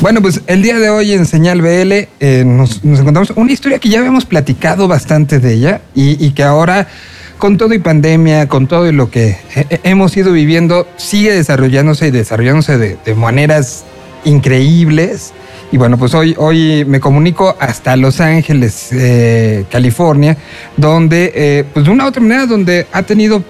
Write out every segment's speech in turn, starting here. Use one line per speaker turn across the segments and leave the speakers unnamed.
Bueno, pues el día de hoy en Señal BL eh, nos, encontramos una historia que ya habíamos platicado bastante de ella y, que ahora, con todo y pandemia, con todo lo que hemos ido viviendo, sigue desarrollándose y desarrollándose de, maneras increíbles. Y bueno, pues hoy, hoy me comunico hasta Los Ángeles, eh, California, donde, eh, pues de una u otra manera, donde ha tenido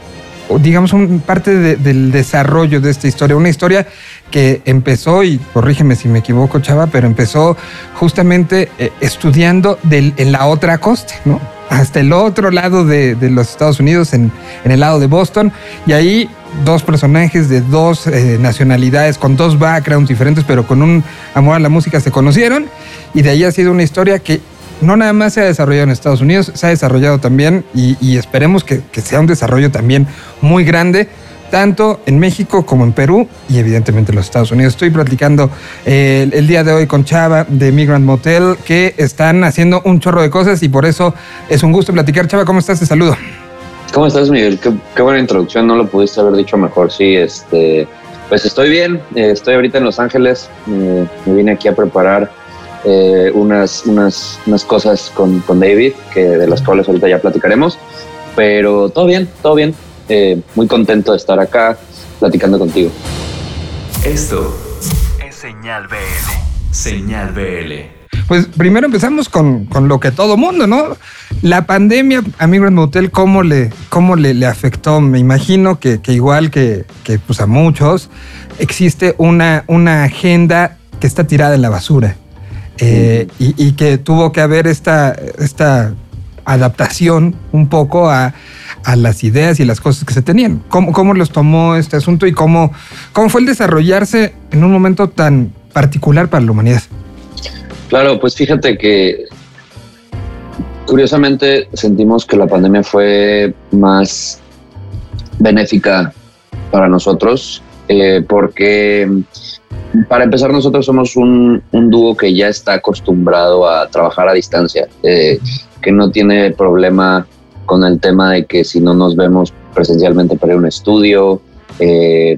digamos, un, parte del desarrollo de esta historia. Una historia que empezó, y corrígeme si me equivoco, Chava, pero empezó justamente eh, estudiando en la otra costa, ¿no? Hasta el otro lado de, los Estados Unidos, en, el lado de Boston, y ahí dos personajes de dos eh, nacionalidades, con dos backgrounds diferentes, pero con un amor a la música se conocieron, y de ahí ha sido una historia que no nada más se ha desarrollado en Estados Unidos, se ha desarrollado también y, esperemos que, sea un desarrollo también muy grande, tanto en México como en Perú y evidentemente en los Estados Unidos. Estoy platicando eh, el, día de hoy con Chava de Migrant Motel, que están haciendo un chorro de cosas y por eso es un gusto platicar. Chava, ¿cómo estás? Te saludo.
¿Cómo estás, Miguel? Qué, buena introducción, no lo pudiste haber dicho mejor. Sí, este, pues estoy bien, eh, estoy ahorita en Los Ángeles, me vine aquí a preparar eh, unas, unas, unas cosas con, con, David, que de las cuales ahorita ya platicaremos. Pero todo bien, todo bien. Eh, muy contento de estar acá platicando contigo.
Esto es Señal BL. Señal BL.
Pues primero empezamos con, con, lo que todo mundo, ¿no? La pandemia a Migrant Motel, ¿cómo le, cómo le, le afectó? Me imagino que, que igual que, que, pues a muchos, existe una, una agenda que está tirada en la basura. Eh, y, que tuvo que haber esta, esta adaptación un poco a, las ideas y las cosas que se tenían. ¿Cómo, ¿Cómo, los tomó este asunto y cómo, cómo fue el desarrollarse en un momento tan particular para la humanidad?
Claro, pues fíjate que curiosamente sentimos que la pandemia fue más benéfica para nosotros eh, porque para empezar, nosotros somos un, dúo que ya está acostumbrado a trabajar a distancia, eh, que no tiene problema con el tema de que si no nos vemos presencialmente para ir un estudio eh,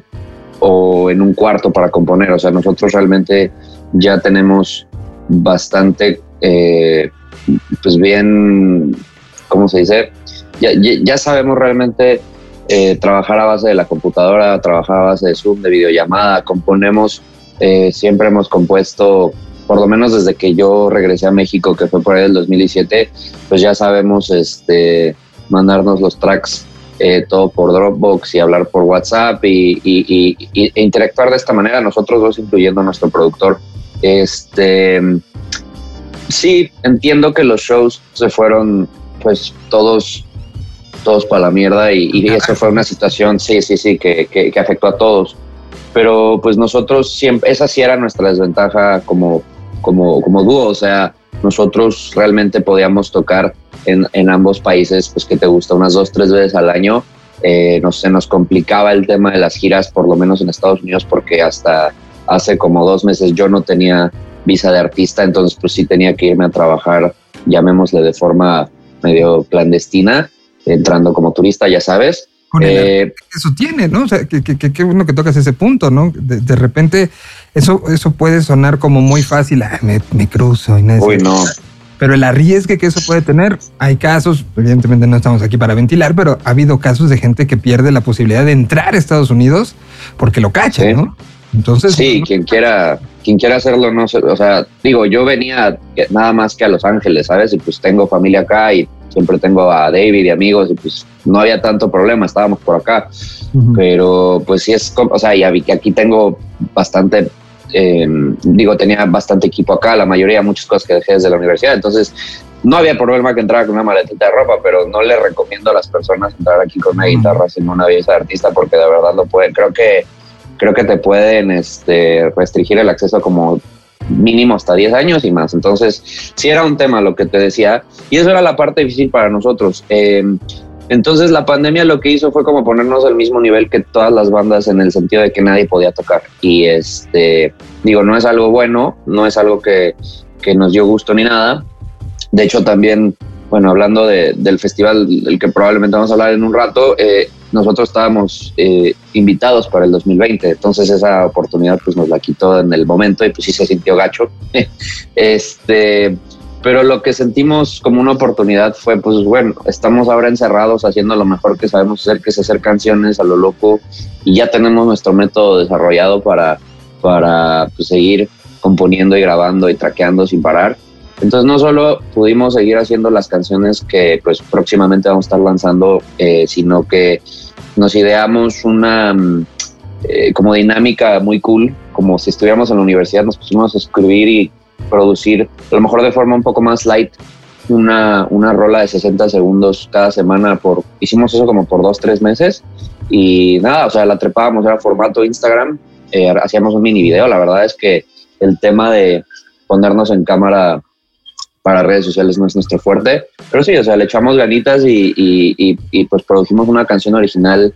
o en un cuarto para componer. O sea, nosotros realmente ya tenemos bastante, eh, pues bien, ¿cómo se dice? Ya, sabemos realmente trabajar a base de la computadora, trabajar a base de Zoom, de videollamada, componemos eh, siempre hemos compuesto, por lo menos desde que yo regresé a México, que fue por ahí del 2017, pues ya sabemos este, mandarnos los tracks eh, todo por Dropbox y hablar por WhatsApp y, e interactuar de esta manera, nosotros dos, incluyendo nuestro productor. Este, sí, entiendo que los shows se fueron, pues todos, todos para la mierda y, eso fue una situación, sí, sí, sí, que, que afectó a todos pero pues nosotros siempre, esa sí era nuestra desventaja como, como, como dúo, o sea, nosotros realmente podíamos tocar en, en ambos países, pues que te gusta unas dos, tres veces al año. Eh, no, se nos complicaba el tema de las giras, por lo menos en Estados Unidos, porque hasta hace como dos meses yo no tenía visa de artista, entonces pues sí tenía que irme a trabajar, llamémosle de forma medio clandestina, entrando como turista, ya sabes.
Eh, eso tiene, ¿no? O sea, que, que, uno que tocas ese punto, ¿no? De, repente eso, eso puede sonar como muy fácil, ah, me, cruzo y
nada. Uy, no.
Pero el arriesgue que eso puede tener, hay casos, evidentemente no estamos aquí para ventilar, pero ha habido casos de gente que pierde la posibilidad de entrar a Estados Unidos porque lo cacha, ¿no?
Entonces. Sí, quien quiera, quien quiera hacerlo, no sé, o sea, digo, yo venía nada más que a Los Ángeles, ¿sabes? Y pues tengo familia acá y siempre tengo a David y amigos y pues no había tanto problema, estábamos por acá. Pero pues sí es, o sea, que aquí tengo bastante, eh, digo, tenía bastante equipo acá, la mayoría, muchas cosas que dejé desde la universidad, entonces no había problema que entrara con una maletita de ropa, pero no le recomiendo a las personas entrar aquí con una guitarra sin una belleza de artista porque de verdad lo pueden, creo que creo que te pueden este, restringir el acceso como mínimo hasta 10 años y más. Entonces, sí era un tema lo que te decía, y eso era la parte difícil para nosotros. Em, entonces, la pandemia lo que hizo fue como ponernos al mismo nivel que todas las bandas en el sentido de que nadie podía tocar. Y este, digo, no es algo bueno, no es algo que, que nos dio gusto ni nada. De hecho, también, bueno, hablando del festival del que probablemente vamos a hablar en un rato, eh, nosotros estábamos eh, invitados para el 2020, entonces esa oportunidad pues nos la quitó en el momento y pues sí se sintió gacho. este, pero lo que sentimos como una oportunidad fue pues bueno, estamos ahora encerrados haciendo lo mejor que sabemos hacer, que es hacer canciones a lo loco y ya tenemos nuestro método desarrollado para, para pues, seguir componiendo y grabando y traqueando sin parar. Entonces no solo pudimos seguir haciendo las canciones que pues próximamente vamos a estar lanzando, eh, sino que nos ideamos una eh, como dinámica muy cool, como si estuviéramos en la universidad, nos pusimos a escribir y producir, a lo mejor de forma un poco más light, una, una rola de 60 segundos cada semana. por Hicimos eso como por dos, tres meses y nada, o sea, la trepábamos, era formato Instagram, eh, hacíamos un mini video. La verdad es que el tema de ponernos en cámara para redes sociales no es nuestro fuerte, pero sí, o sea, le echamos ganitas y, y, y, pues producimos una canción original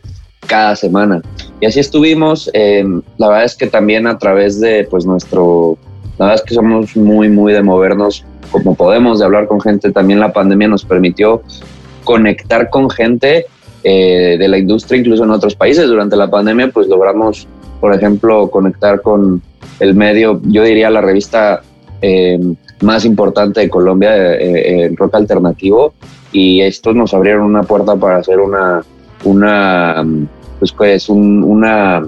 cada semana. Y así estuvimos. Em, la verdad es que también a través de pues nuestro, la verdad es que somos muy, muy de movernos como podemos, de hablar con gente. También la pandemia nos permitió conectar con gente eh, de la industria, incluso en otros países. Durante la pandemia, pues logramos, por ejemplo, conectar con el medio, yo diría la revista eh, más importante de Colombia, eh, en rock alternativo, y estos nos abrieron una puerta para hacer una, una pues, pues una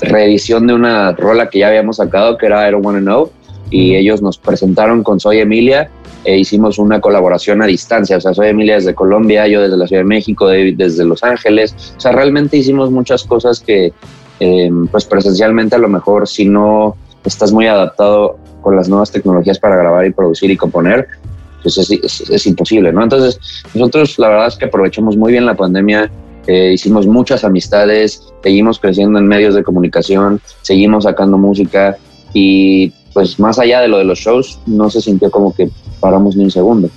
reedición de una rola que ya habíamos sacado, que era I Don't Wanna Know, y ellos nos presentaron con Soy Emilia e hicimos una colaboración a distancia. O sea, Soy Emilia desde Colombia, yo desde la Ciudad de México, David desde Los Ángeles. O sea, realmente hicimos muchas cosas que, em, pues presencialmente a lo mejor si no estás muy adaptado con las nuevas tecnologías para grabar y producir y componer, pues es, imposible, ¿no? Entonces, nosotros la verdad es que aprovechamos muy bien la pandemia, eh, hicimos muchas amistades, seguimos creciendo en medios de comunicación, seguimos sacando música y pues más allá de lo de los shows, no se sintió como que paramos ni un segundo.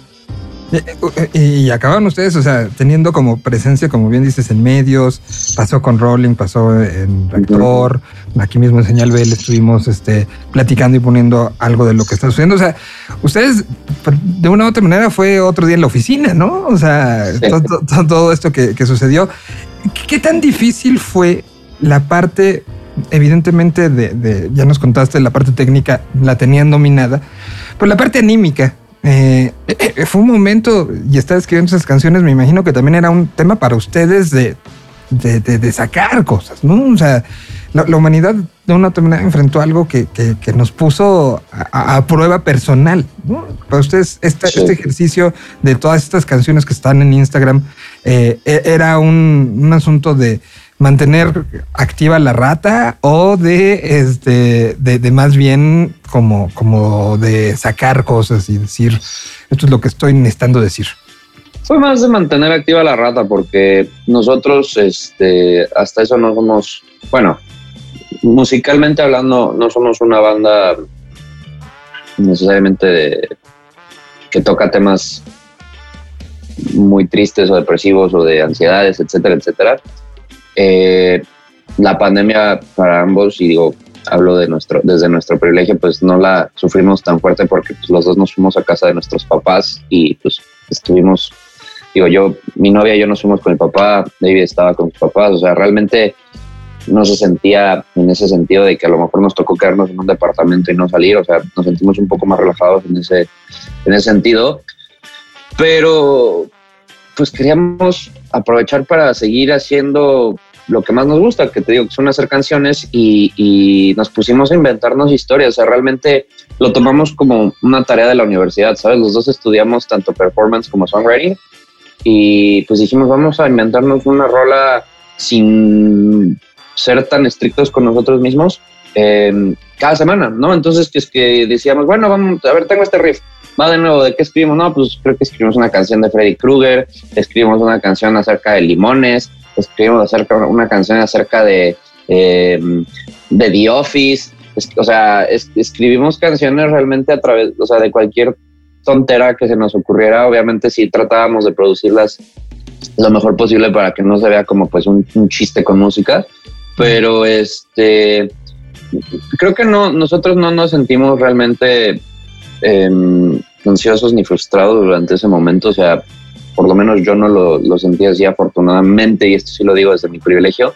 Eh, eh, y acaban ustedes, o sea, teniendo como presencia, como bien dices, en medios, pasó con Rolling, pasó en Rector, aquí mismo en Señal BL estuvimos este, platicando y poniendo algo de lo que está sucediendo. O sea, ustedes, de una u otra manera, fue otro día en la oficina, ¿no? O sea, todo, esto que, que sucedió. ¿Qué tan difícil fue la parte evidentemente de, ya nos contaste, la parte técnica la tenían dominada, pero la parte anímica, eh, eh, fue un momento, y estaba escribiendo esas canciones, me imagino que también era un tema para ustedes de, de, sacar cosas, ¿no? O sea, la, humanidad de una otra manera enfrentó algo que, que, nos puso a, prueba personal, ¿no? Para ustedes, este, este, ejercicio de todas estas canciones que están en Instagram eh, e, era un, un asunto de mantener activa la rata o de este de, más bien como como de sacar cosas y decir esto es lo que estoy necesitando decir
fue más de mantener activa la rata porque nosotros este hasta eso no somos bueno musicalmente hablando no somos una banda necesariamente de, que toca temas muy tristes o depresivos o de ansiedades etcétera etcétera eh, la pandemia para ambos, y digo, hablo de nuestro, desde nuestro privilegio, pues no la sufrimos tan fuerte porque pues, los dos nos fuimos a casa de nuestros papás y pues estuvimos, digo, yo, mi novia y yo nos fuimos con mi papá, David estaba con sus papás, o sea, realmente no se sentía en ese sentido de que a lo mejor nos tocó quedarnos en un departamento y no salir, o sea, nos sentimos un poco más relajados en ese, en ese sentido, pero pues queríamos aprovechar para seguir haciendo lo que más nos gusta, que te digo que son hacer canciones y, nos pusimos a inventarnos historias. O sea, realmente lo tomamos como una tarea de la universidad, ¿sabes? Los dos estudiamos tanto performance como songwriting y pues dijimos, vamos a inventarnos una rola sin ser tan estrictos con nosotros mismos em, cada semana, ¿no? Entonces, es que decíamos, bueno, vamos, a ver, tengo este riff, va de nuevo, ¿de qué escribimos? No, pues creo que escribimos una canción de Freddy Krueger, escribimos una canción acerca de limones, escribimos acerca una canción acerca de, em, de The Office, o sea, escribimos canciones realmente a través, o sea, de cualquier tontera que se nos ocurriera, obviamente sí tratábamos de producirlas lo mejor posible para que no se vea como pues un, chiste con música, pero este creo que no, nosotros no nos sentimos realmente eh, ansiosos ni frustrados durante ese momento. O sea, por lo menos yo no lo, lo sentí así afortunadamente, y esto sí lo digo desde mi privilegio,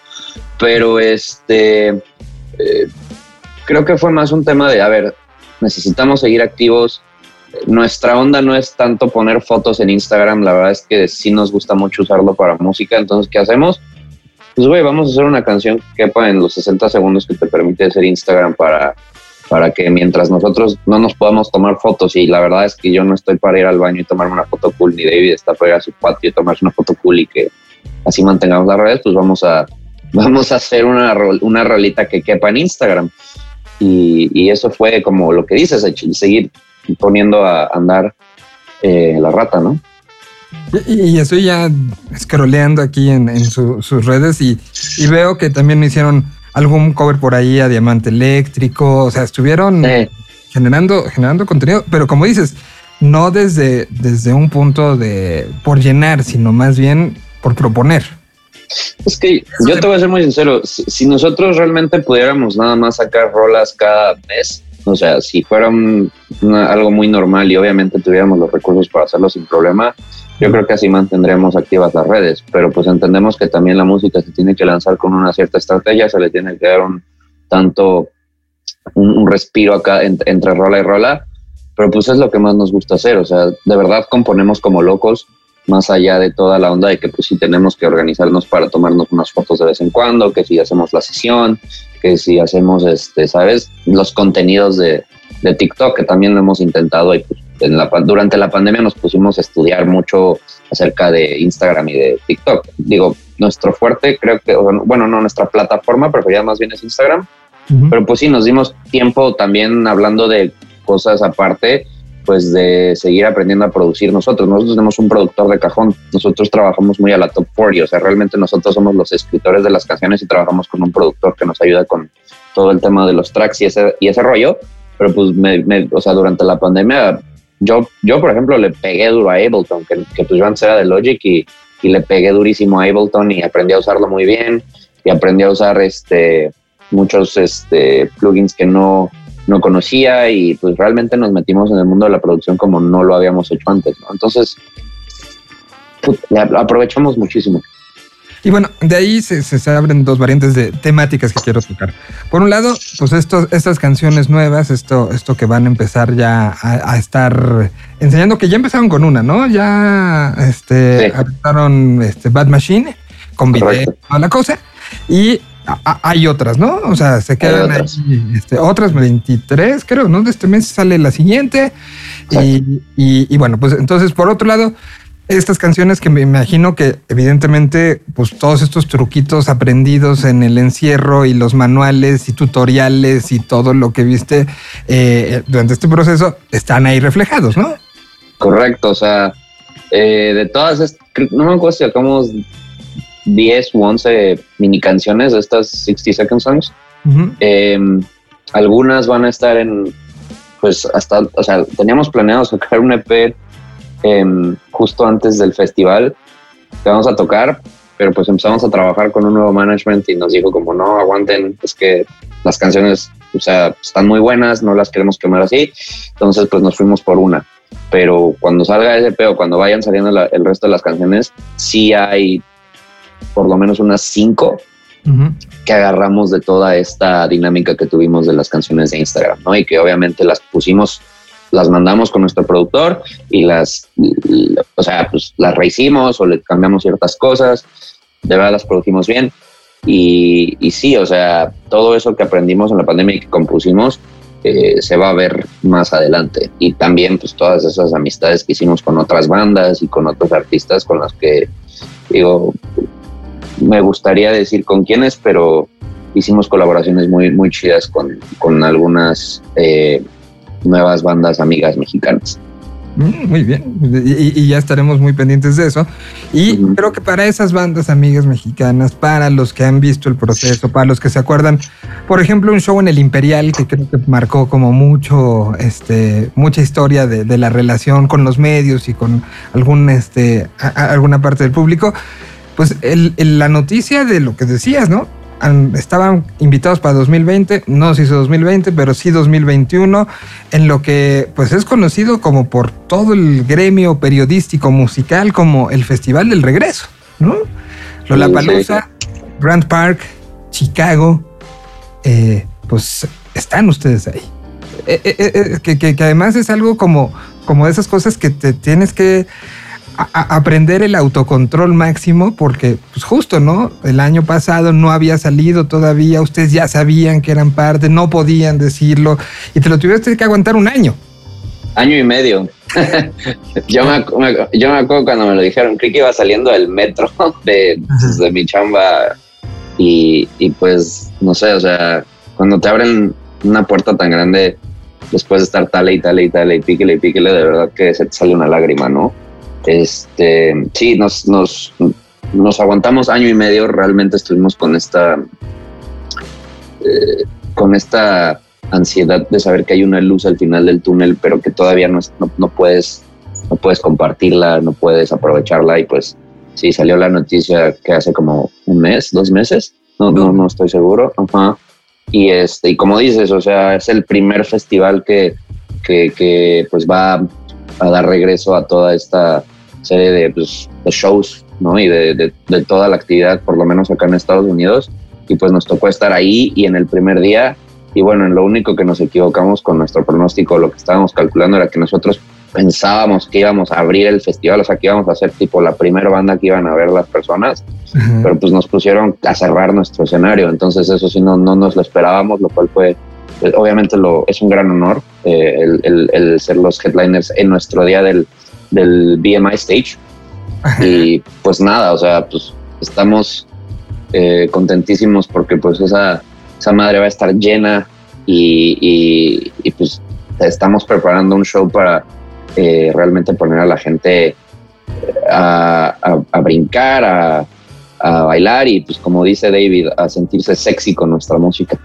pero este, eh, creo que fue más un tema de, a ver, necesitamos seguir activos. Nuestra onda no es tanto poner fotos en Instagram, la verdad es que sí nos gusta mucho usarlo para música, entonces, ¿qué hacemos? Pues, güey, vamos a hacer una canción que quepa en los 60 segundos que te permite hacer Instagram para, para que mientras nosotros no nos podamos tomar fotos, y la verdad es que yo no estoy para ir al baño y tomarme una foto cool, ni David está para ir a su patio y tomarse una foto cool y que así mantengamos las redes, pues vamos a, vamos a hacer una, una rolita que quepa en Instagram. Y, eso fue como lo que dices, seguir poniendo a andar eh, la rata, ¿no?
Y, estoy ya scrolleando aquí en, sus redes y, veo que también hicieron algún cover por ahí a Diamante Eléctrico, o sea, estuvieron generando, generando contenido, pero como dices, no desde, desde un punto de por llenar, sino más bien por proponer.
Es que yo te voy a ser muy sincero, si, nosotros realmente pudiéramos nada más sacar rolas cada mes, o sea, si fuera algo muy normal y obviamente tuviéramos los recursos para hacerlo sin problema, yo creo que así mantendremos activas las redes, pero pues entendemos que también la música se tiene que lanzar con una cierta estrategia, se le tiene que dar un tanto un, respiro acá entre rola y rola, pero pues es lo que más nos gusta hacer, o sea, de verdad componemos como locos, más allá de toda la onda de que pues sí tenemos que organizarnos para tomarnos unas fotos de vez en cuando, que si hacemos la sesión, que si hacemos, este, ¿sabes? Los contenidos de, de TikTok, que también lo hemos intentado y pues en la, durante la pandemia nos pusimos a estudiar mucho acerca de Instagram y de TikTok. Digo, nuestro fuerte creo que, bueno, no, nuestra plataforma preferida más bien es Instagram, pero pues sí, nos dimos tiempo también hablando de cosas aparte pues de seguir aprendiendo a producir nosotros. Nosotros tenemos un productor de cajón, nosotros trabajamos muy a la top 40, o sea, realmente nosotros somos los escritores de las canciones y trabajamos con un productor que nos ayuda con todo el tema de los tracks y ese, y ese rollo, pero pues, me, o sea, durante la pandemia, yo, yo, por ejemplo, le pegué duro a Ableton, que, que pues yo antes era de Logic y, y le pegué durísimo a Ableton y aprendí a usarlo muy bien y aprendí a usar este muchos este plugins que no no conocía y pues realmente nos metimos en el mundo de la producción como no lo habíamos hecho antes, ¿no? Entonces, aprovechamos muchísimo.
Y bueno, de ahí se, se, abren dos variantes de temáticas que quiero tocar. Por un lado, pues estos, estas canciones nuevas, esto, esto que van a empezar ya a, estar enseñando, que ya empezaron con una, ¿no? Ya este, empezaron este, Bad Machine con video, a la cosa. Y hay otras, ¿no? O sea, se quedan otras. ahí este, otras 23, creo, ¿no? De este mes sale la siguiente. Y, bueno, pues entonces, por otro lado, estas canciones que me imagino que evidentemente, pues todos estos truquitos aprendidos en el encierro y los manuales y tutoriales y todo lo que viste eh, durante este proceso están ahí reflejados, ¿no?
Correcto, o sea, eh, de todas, estas, no me acuerdo si sacamos 10 u 11 mini canciones de estas 60 Second Songs. Em, algunas van a estar en, pues hasta, o sea, teníamos planeado sacar un EP em, justo antes del festival que vamos a tocar, pero pues empezamos a trabajar con un nuevo management y nos dijo como no, aguanten, es que las canciones, o sea, están muy buenas, no las queremos quemar así, entonces pues nos fuimos por una. Pero cuando salga ese EP o cuando vayan saliendo el resto de las canciones, sí hay por lo menos unas cinco que agarramos de toda esta dinámica que tuvimos de las canciones de Instagram, ¿no? Y que obviamente las pusimos, las mandamos con nuestro productor y las, o sea, pues las rehicimos o le cambiamos ciertas cosas, de verdad las producimos bien. Y, y sí, o sea, todo eso que aprendimos en la pandemia y que compusimos, eh, se va a ver más adelante. Y también pues todas esas amistades que hicimos con otras bandas y con otros artistas con los que, digo, me gustaría decir con quiénes, pero hicimos colaboraciones muy, muy chidas con, con algunas eh, nuevas bandas amigas mexicanas.
Mm, muy bien, y, ya estaremos muy pendientes de eso. Y creo que para esas bandas amigas mexicanas, para los que han visto el proceso, para los que se acuerdan, por ejemplo, un show en el Imperial que creo que marcó como mucho, este, mucha historia de, de la relación con los medios y con algún, este, alguna parte del público pues el, la noticia de lo que decías, ¿no? Estaban invitados para 2020, no se hizo 2020, pero sí 2021, en lo que pues es conocido como por todo el gremio periodístico musical como el Festival del Regreso, ¿no? Lollapalooza, Grand Park, Chicago, eh, pues están ustedes ahí. Eh, eh, que, que, además es algo como, como de esas cosas que te tienes que aprender el autocontrol máximo porque pues justo, ¿no? El año pasado no había salido todavía, ustedes ya sabían que eran parte, no podían decirlo y te lo tuviste que aguantar un año.
Año y medio. yo, me, yo me acuerdo cuando me lo dijeron, creí que iba saliendo del metro de, pues, de mi chamba y, y pues, no sé, o sea, cuando te abren una puerta tan grande después de estar tal y tal y tal y píquele y píquele, de verdad que se te sale una lágrima, ¿no? Este, sí, nos, nos, nos aguantamos año y medio, realmente estuvimos con esta, eh, con esta ansiedad de saber que hay una luz al final del túnel, pero que todavía no, no, puedes, no puedes compartirla, no puedes aprovecharla y pues sí, salió la noticia que hace como un mes, dos meses, no, no, no estoy seguro. Y este, y como dices, o sea, es el primer festival que, que, que pues va a dar regreso a toda esta serie pues, de, shows, ¿no? Y de, de, toda la actividad, por lo menos acá en Estados Unidos. Y pues nos tocó estar ahí y en el primer día. Y bueno, en lo único que nos equivocamos con nuestro pronóstico, lo que estábamos calculando era que nosotros pensábamos que íbamos a abrir el festival, o sea, que íbamos a ser tipo la primera banda que iban a ver las personas, pero pues nos pusieron a cerrar nuestro escenario, entonces eso sí no, no nos lo esperábamos, lo cual fue, pues, obviamente lo, es un gran honor eh, el, el, el, ser los headliners en nuestro día del, del BMI Stage. Y pues nada, o sea, pues estamos eh, contentísimos porque pues esa, esa madre va a estar llena y, y, pues estamos preparando un show para eh, realmente poner a la gente eh, a, a, brincar, a, a bailar y pues como dice David, a sentirse sexy con nuestra música.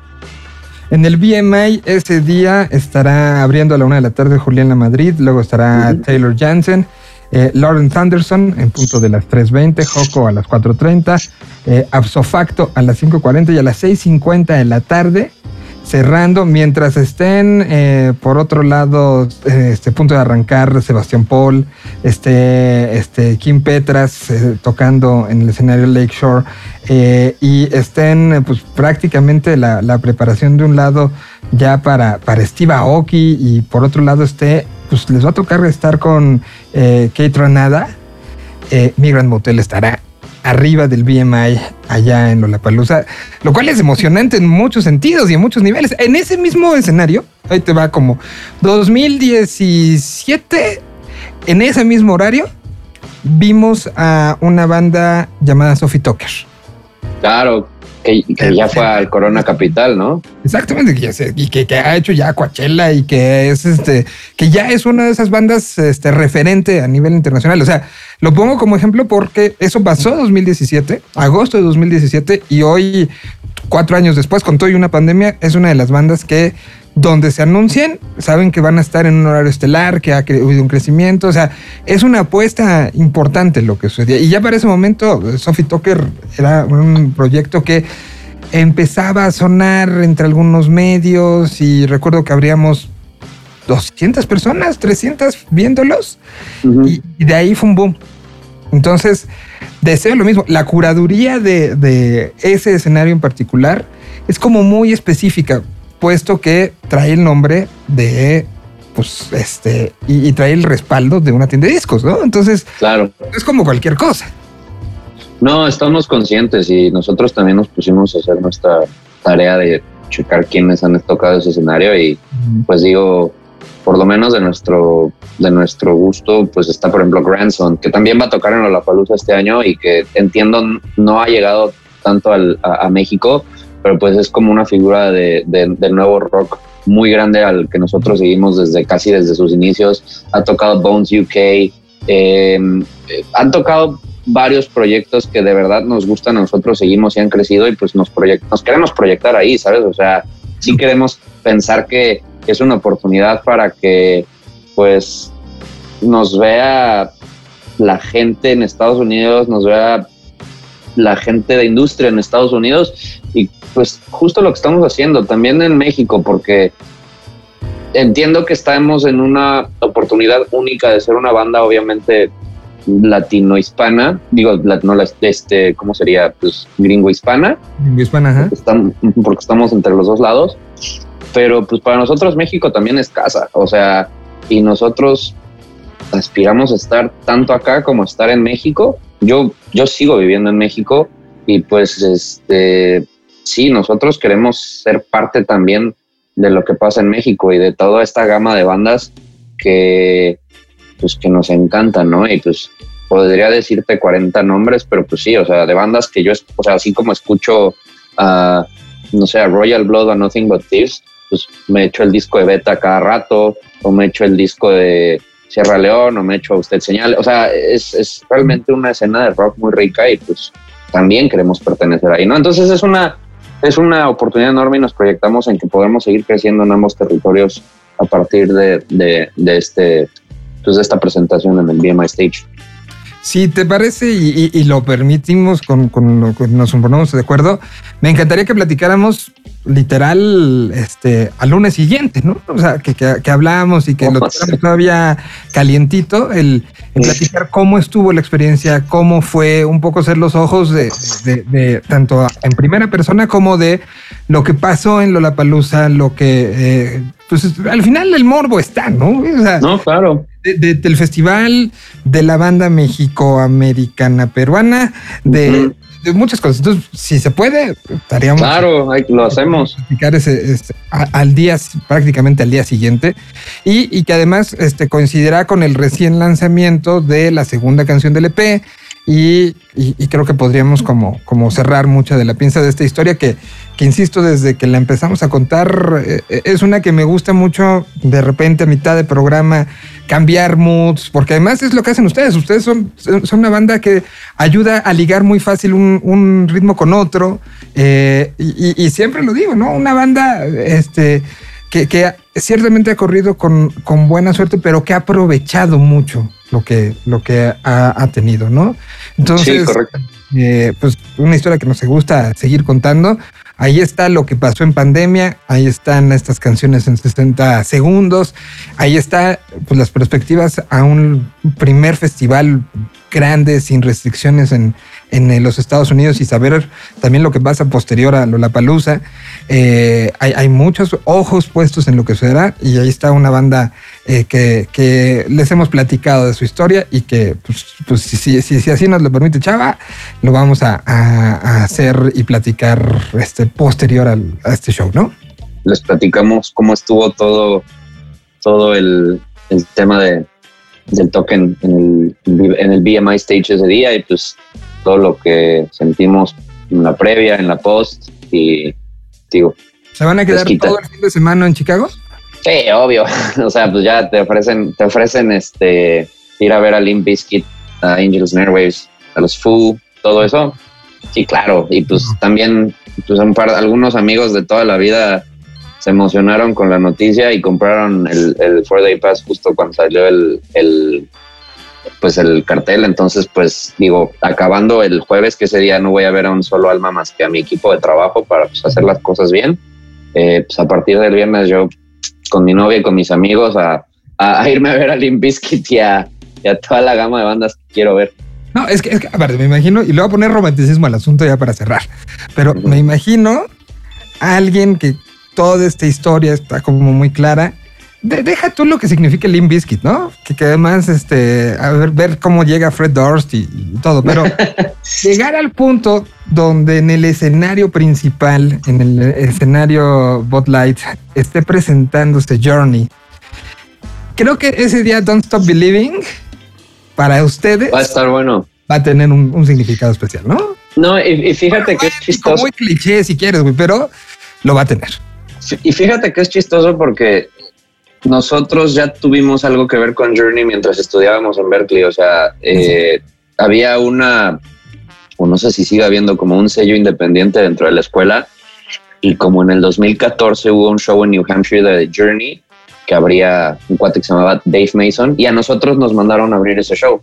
En el BMI ese día estará abriendo a la una de la tarde Julián La Madrid, luego estará Taylor Jansen, eh, Lawrence Anderson en punto de las 3.20, Joco a las 4.30, eh, Absofacto a las 5.40 y a las 6.50 de la tarde cerrando, mientras estén eh, por otro lado, eh, este punto de arrancar Sebastián Paul, este, este Kim Petras eh, tocando en el escenario Lakeshore y estén pues prácticamente la, la, preparación de un lado ya para, para Steve Aoki y por otro lado esté, pues les va a tocar estar con Kate Ranada. Migrant Motel estará arriba del BMI allá en Lollapalooza, lo cual es emocionante en muchos sentidos y en muchos niveles. En ese mismo escenario, ahí te va como 2017, en ese mismo horario, vimos a una banda llamada Sophie Tucker.
Claro, que, ya fue al Corona Capital, ¿no?
Exactamente, y que, ha hecho ya Coachella y que es este, que ya es una de esas bandas este, referente a nivel internacional. O sea, lo pongo como ejemplo porque eso pasó en 2017, agosto de 2017, y hoy, cuatro años después, con todo y una pandemia, es una de las bandas que donde se anuncian, saben que van a estar en un horario estelar, que ha habido un crecimiento, o sea, es una apuesta importante lo que sucedía. Y ya para ese momento, Sophie Tucker era un proyecto que empezaba a sonar entre algunos medios y recuerdo que habríamos 200 personas, 300 viéndolos y, de ahí fue un boom. Entonces, deseo lo mismo. La curaduría de, de ese escenario en particular es como muy específica puesto que trae el nombre de pues este y, trae el respaldo de una tienda de discos, ¿no? Entonces,
claro,
es como cualquier cosa.
No, estamos conscientes y nosotros también nos pusimos a hacer nuestra tarea de checar quiénes han tocado ese escenario y pues digo, por lo menos de nuestro de nuestro gusto, pues está por ejemplo Grandson, que también va a tocar en La Palusa este año y que entiendo no ha llegado tanto al, a México, pero pues es como una figura de, del nuevo rock muy grande al que nosotros seguimos desde casi desde sus inicios. Ha tocado Bones UK, em, eh, han tocado varios proyectos que de verdad nos gustan, a nosotros seguimos y han crecido y pues nos, nos queremos proyectar ahí, ¿sabes? O sea, sí queremos pensar que es una oportunidad para que pues nos vea la gente en Estados Unidos, nos vea la gente de industria en Estados Unidos y pues justo lo que estamos haciendo también en México porque entiendo que estamos en una oportunidad única de ser una banda obviamente latino-hispana, digo, no, este, ¿cómo sería? Pues gringo-hispana.
Gringo-hispana, ajá.
Estamos, porque estamos entre los dos lados, pero pues para nosotros México también es casa, o sea, y nosotros aspiramos a estar tanto acá como estar en México. Yo, yo sigo viviendo en México y pues este, sí, nosotros queremos ser parte también de lo que pasa en México y de toda esta gama de bandas que pues que nos encantan, ¿no? Y pues podría decirte 40 nombres, pero pues sí, o sea, de bandas que yo, o sea, así como escucho a, no sé, a Royal Blood o Nothing But Thieves, pues me echo el disco de Beta cada rato, o me echo el disco de Sierra León, o me echo a Usted Señal, o sea, es, es realmente una escena de rock muy rica y pues también queremos pertenecer ahí, ¿no? Entonces es una, es una oportunidad enorme y nos proyectamos en que podemos seguir creciendo en ambos territorios a partir de, de, este, pues de esta presentación en el BMI Stage.
Si te parece y, lo permitimos con, lo que nos ponemos de acuerdo, me encantaría que platicáramos literal este al lunes siguiente, ¿no? O sea, que, que, hablamos y que lo tuviéramos todavía calientito, el, platicar cómo estuvo la experiencia, cómo fue un poco ser los ojos de, de, tanto en primera persona como de lo que pasó en Lollapalooza, lo que eh, pues al final el morbo está, ¿no?
no, claro
del festival, de la banda México-Americana Peruana, de, muchas cosas. Entonces, si se puede, estaríamos.
Claro, lo hacemos.
Ese, al día, prácticamente al día siguiente. Y, que además este, coincidirá con el recién lanzamiento de la segunda canción del EP. Y, creo que podríamos como, cerrar mucha de la piensa de esta historia que, insisto, desde que la empezamos a contar, eh, es una que me gusta mucho de repente a mitad de programa cambiar moods, porque además es lo que hacen ustedes. Ustedes son, una banda que ayuda a ligar muy fácil un, ritmo con otro. Eh, y, siempre lo digo, ¿no? Una banda este, que, ciertamente ha corrido con, buena suerte, pero que ha aprovechado mucho lo que, lo que ha, tenido, ¿no? Entonces, eh, pues una historia que nos gusta seguir contando. Ahí está lo que pasó en pandemia, ahí están estas canciones en 60 segundos, ahí está pues, las perspectivas a un primer festival grande, sin restricciones en, en los Estados Unidos y saber también lo que pasa posterior a Lollapalooza. Eh, hay, hay, muchos ojos puestos en lo que será y ahí está una banda eh, que, que, les hemos platicado de su historia y que pues, pues si, si, si, así nos lo permite Chava, lo vamos a, a, hacer y platicar este, posterior al, a este show, ¿no?
Les platicamos cómo estuvo todo, todo el, el tema de, del token en el, en el BMI stage ese día y pues todo lo que sentimos en la previa, en la post y digo.
¿Se van a quedar todo el fin de semana en Chicago?
Sí, obvio. o sea, pues ya te ofrecen, te ofrecen este ir a ver a Limp Bizkit, a Angels and Airwaves, a los Foo, todo eso. Sí, claro. Y pues también, pues un par, algunos amigos de toda la vida se emocionaron con la noticia y compraron el, el Four Day Pass justo cuando salió el, el pues el cartel. Entonces, pues digo, acabando el jueves, que ese día no voy a ver a un solo alma más que a mi equipo de trabajo para pues, hacer las cosas bien. Eh, pues a partir del viernes yo con mi novia y con mis amigos a, irme a ver a Limp Bizkit y a, toda la gama de bandas que quiero ver.
No, es que, es que, aparte, me imagino, y le voy a poner romanticismo al asunto ya para cerrar, pero me imagino a alguien que toda esta historia está como muy clara deja tú lo que significa el Limp Bizkit, ¿no? Que, además, este, a ver, ver cómo llega Fred Durst y, todo, pero llegar al punto donde en el escenario principal, en el escenario Botlight, esté presentándose Journey. Creo que ese día Don't Stop Believing para ustedes
va a estar bueno.
Va a tener un, significado especial, ¿no?
No, y, fíjate que es chistoso.
Muy cliché si quieres, güey, pero lo va a tener.
Y fíjate que es chistoso porque nosotros ya tuvimos algo que ver con Journey mientras estudiábamos en Berkeley. O sea, eh, había una, o no sé si sigue habiendo como un sello independiente dentro de la escuela. Y como en el 2014 hubo un show en New Hampshire de Journey, que habría un cuate que se llamaba Dave Mason, y a nosotros nos mandaron a abrir ese show.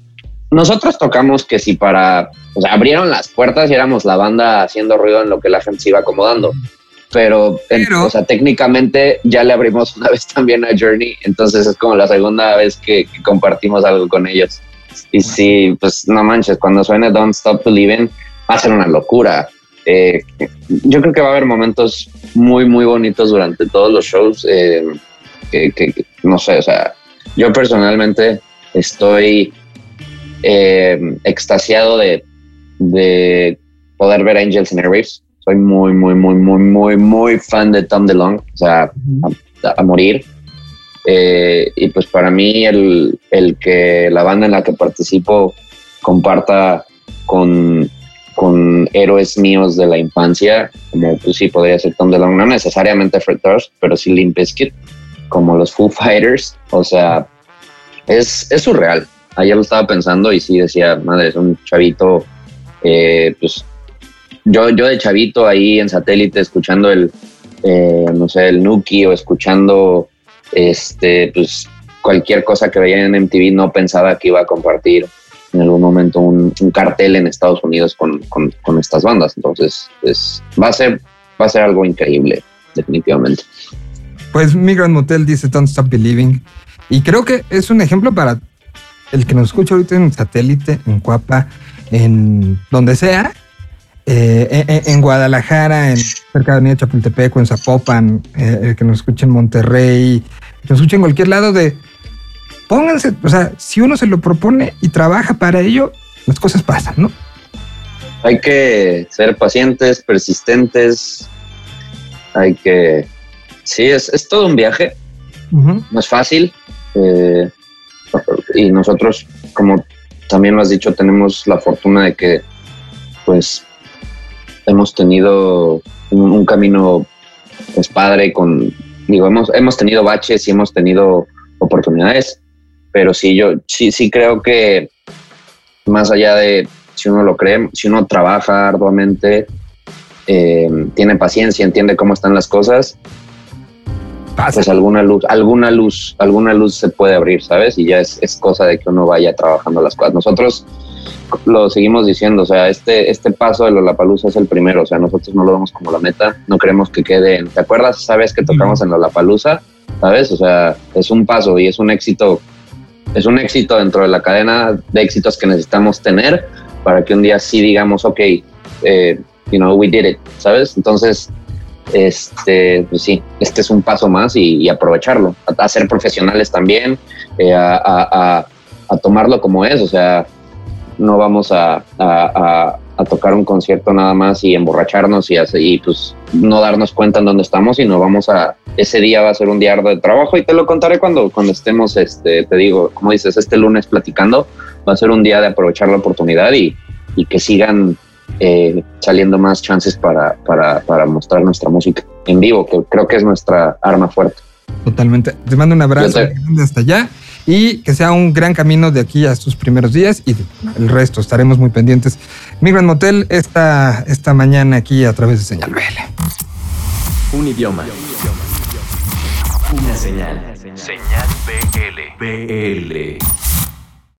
nosotros tocamos que si para, o sea, abrieron las puertas y éramos la banda haciendo ruido en lo que la gente se iba acomodando. Pero, o sea, técnicamente ya le abrimos una vez también a Journey, entonces es como la segunda vez que, compartimos algo con ellos. Y sí, pues no manches, cuando suene Don't Stop Believing va a ser una locura. Eh, yo creo que va a haber momentos muy, muy bonitos durante todos los shows. Eh, que, no sé, o sea, yo personalmente estoy eh, extasiado de, de, poder ver Angels in Airwaves. Soy muy, muy, muy, muy, muy, muy fan de Tom DeLonge, o sea, a, morir. Eh, y pues para mí el, el, que la banda en la que participo comparta con, con héroes míos de la infancia, como pues sí podría ser Tom DeLonge, no necesariamente Fred Durst, pero sí Limp Bizkit, como los Foo Fighters, o sea, es, es surreal ayer lo estaba pensando y sí decía, madre, es un chavito, eh, pues yo, yo de chavito ahí en satélite escuchando el, eh, no sé, el Nuki o escuchando este, pues cualquier cosa que veía en MTV no pensaba que iba a compartir en algún momento un, cartel en Estados Unidos con, con, estas bandas. Entonces, es, va, a ser, va a ser algo increíble, definitivamente.
Pues Migrant Motel dice Don't Stop Believing. Y creo que es un ejemplo para el que nos escucha ahorita en satélite, en Cuapa, en donde sea, eh, en, Guadalajara, en cerca de Avenida Chapultepec o en Zapopan, eh, el que nos escuche en Monterrey, que nos escuche en cualquier lado de pónganse, o sea, si uno se lo propone y trabaja para ello, las cosas pasan, ¿no?
Hay que ser pacientes, persistentes, hay que, sí, es, es todo un viaje, no es fácil, eh, y nosotros, como también lo has dicho, tenemos la fortuna de que pues hemos tenido un, camino pues padre con, digo, hemos, hemos tenido baches y hemos tenido oportunidades, pero sí, yo sí, sí creo que más allá de si uno lo cree, si uno trabaja arduamente, eh, tiene paciencia, entiende cómo están las cosas, pues alguna luz, alguna luz, alguna luz se puede abrir, ¿sabes? Y ya es, es cosa de que uno vaya trabajando las cosas. Nosotros lo seguimos diciendo, o sea, este, este paso de Lollapalooza es el primero, o sea, nosotros no lo vemos como la meta, no queremos que quede, ¿te acuerdas? ¿Sabes que tocamos en Lollapalooza? ¿Sabes? O sea, es un paso y es un éxito, es un éxito dentro de la cadena de éxitos que necesitamos tener para que un día sí digamos, ok, eh, you know, we did it, ¿sabes? Entonces, este, pues sí, este es un paso más y, aprovecharlo, a, ser profesionales también, eh, a, tomarlo como es, o sea, no vamos a, tocar un concierto nada más y emborracharnos y, y pues no darnos cuenta en dónde estamos, sino vamos a, ese día va a ser un día de trabajo y te lo contaré cuando, cuando estemos, este, te digo, como dices, este lunes platicando, va a ser un día de aprovechar la oportunidad y, y que sigan eh, saliendo más chances para, para, para, mostrar nuestra música en vivo, que creo que es nuestra arma fuerte.
Totalmente. Te mando un abrazo hasta allá y que sea un gran camino de aquí a estos primeros días y el resto estaremos muy pendientes. Migrant Motel esta, esta mañana aquí a través de Señal BL.
Un idioma. Una señal. Señal BL. BL.